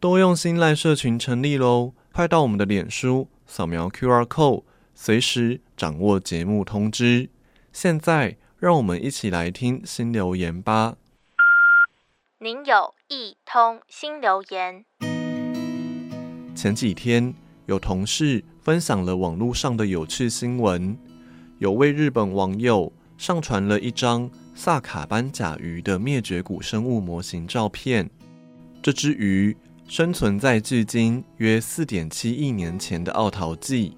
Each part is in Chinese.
多用心赖社群成立喽！快到我们的脸书扫描 QR code，随时掌握节目通知。现在，让我们一起来听新留言吧。您有一通新留言。前几天，有同事分享了网络上的有趣新闻，有位日本网友上传了一张萨卡班甲鱼的灭绝古生物模型照片。这只鱼生存在距今约四点七亿年前的奥陶纪。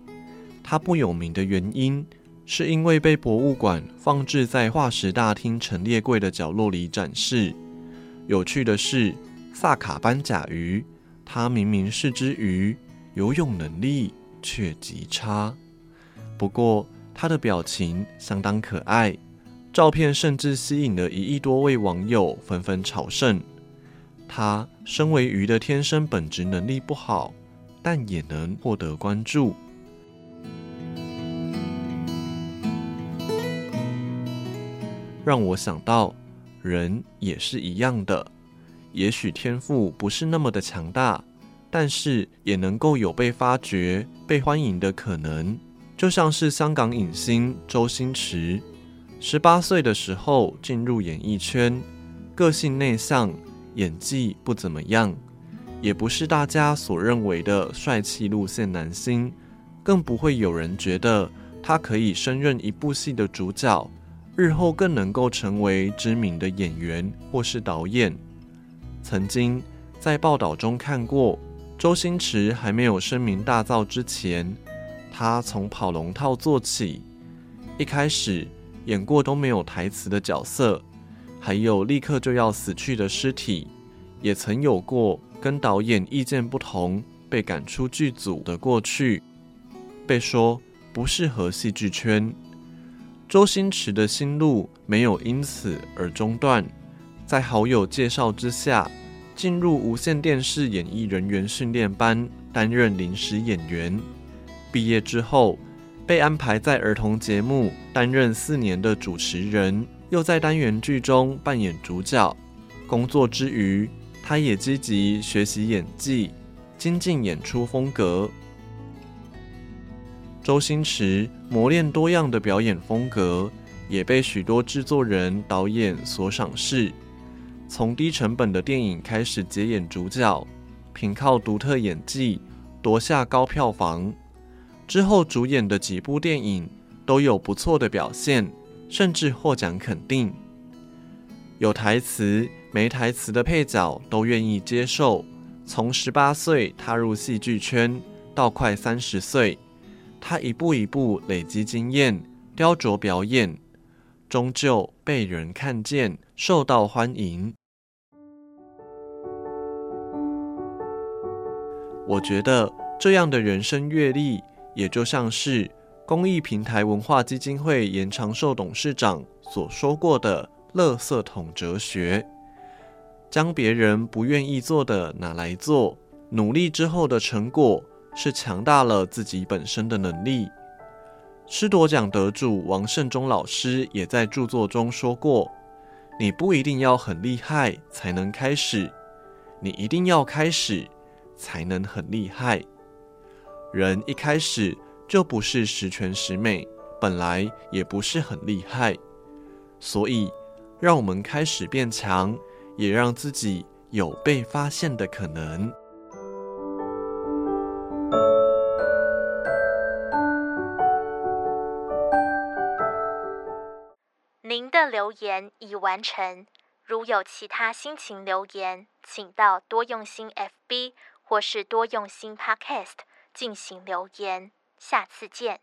它不有名的原因，是因为被博物馆放置在化石大厅陈列柜的角落里展示。有趣的是，萨卡班甲鱼，它明明是只鱼，游泳能力却极差。不过，它的表情相当可爱，照片甚至吸引了一亿多位网友纷纷朝圣。他身为鱼的天生本质能力不好，但也能获得关注。让我想到，人也是一样的，也许天赋不是那么的强大，但是也能够有被发掘、被欢迎的可能。就像是香港影星周星驰，十八岁的时候进入演艺圈，个性内向，演技不怎么样，也不是大家所认为的帅气路线男星，更不会有人觉得他可以胜任一部戏的主角。日后更能够成为知名的演员或是导演。曾经在报道中看过，周星驰还没有声名大噪之前，他从跑龙套做起，一开始演过都没有台词的角色，还有立刻就要死去的尸体，也曾有过跟导演意见不同被赶出剧组的过去，被说不适合戏剧圈。周星驰的心路没有因此而中断，在好友介绍之下，进入无线电视演艺人员训练班担任临时演员。毕业之后，被安排在儿童节目担任四年的主持人，又在单元剧中扮演主角。工作之余，他也积极学习演技，精进演出风格。周星驰磨练多样的表演风格，也被许多制作人、导演所赏识。从低成本的电影开始接演主角，凭靠独特演技夺下高票房。之后主演的几部电影都有不错的表现，甚至获奖肯定。有台词没台词的配角都愿意接受。从十八岁踏入戏剧圈，到快三十岁。他一步一步累积经验，雕琢表演，终究被人看见，受到欢迎。我觉得这样的人生阅历，也就像是公益平台文化基金会严长寿董事长所说过的“垃圾桶哲学”，将别人不愿意做的拿来做，努力之后的成果。是强大了自己本身的能力。师铎奖得主王胜忠老师也在著作中说过：“你不一定要很厉害才能开始，你一定要开始才能很厉害。人一开始就不是十全十美，本来也不是很厉害，所以让我们开始变强，也让自己有被发现的可能。”您的留言已完成。如有其他心情留言，请到多用心 FB 或是多用心 Podcast 进行留言。下次见。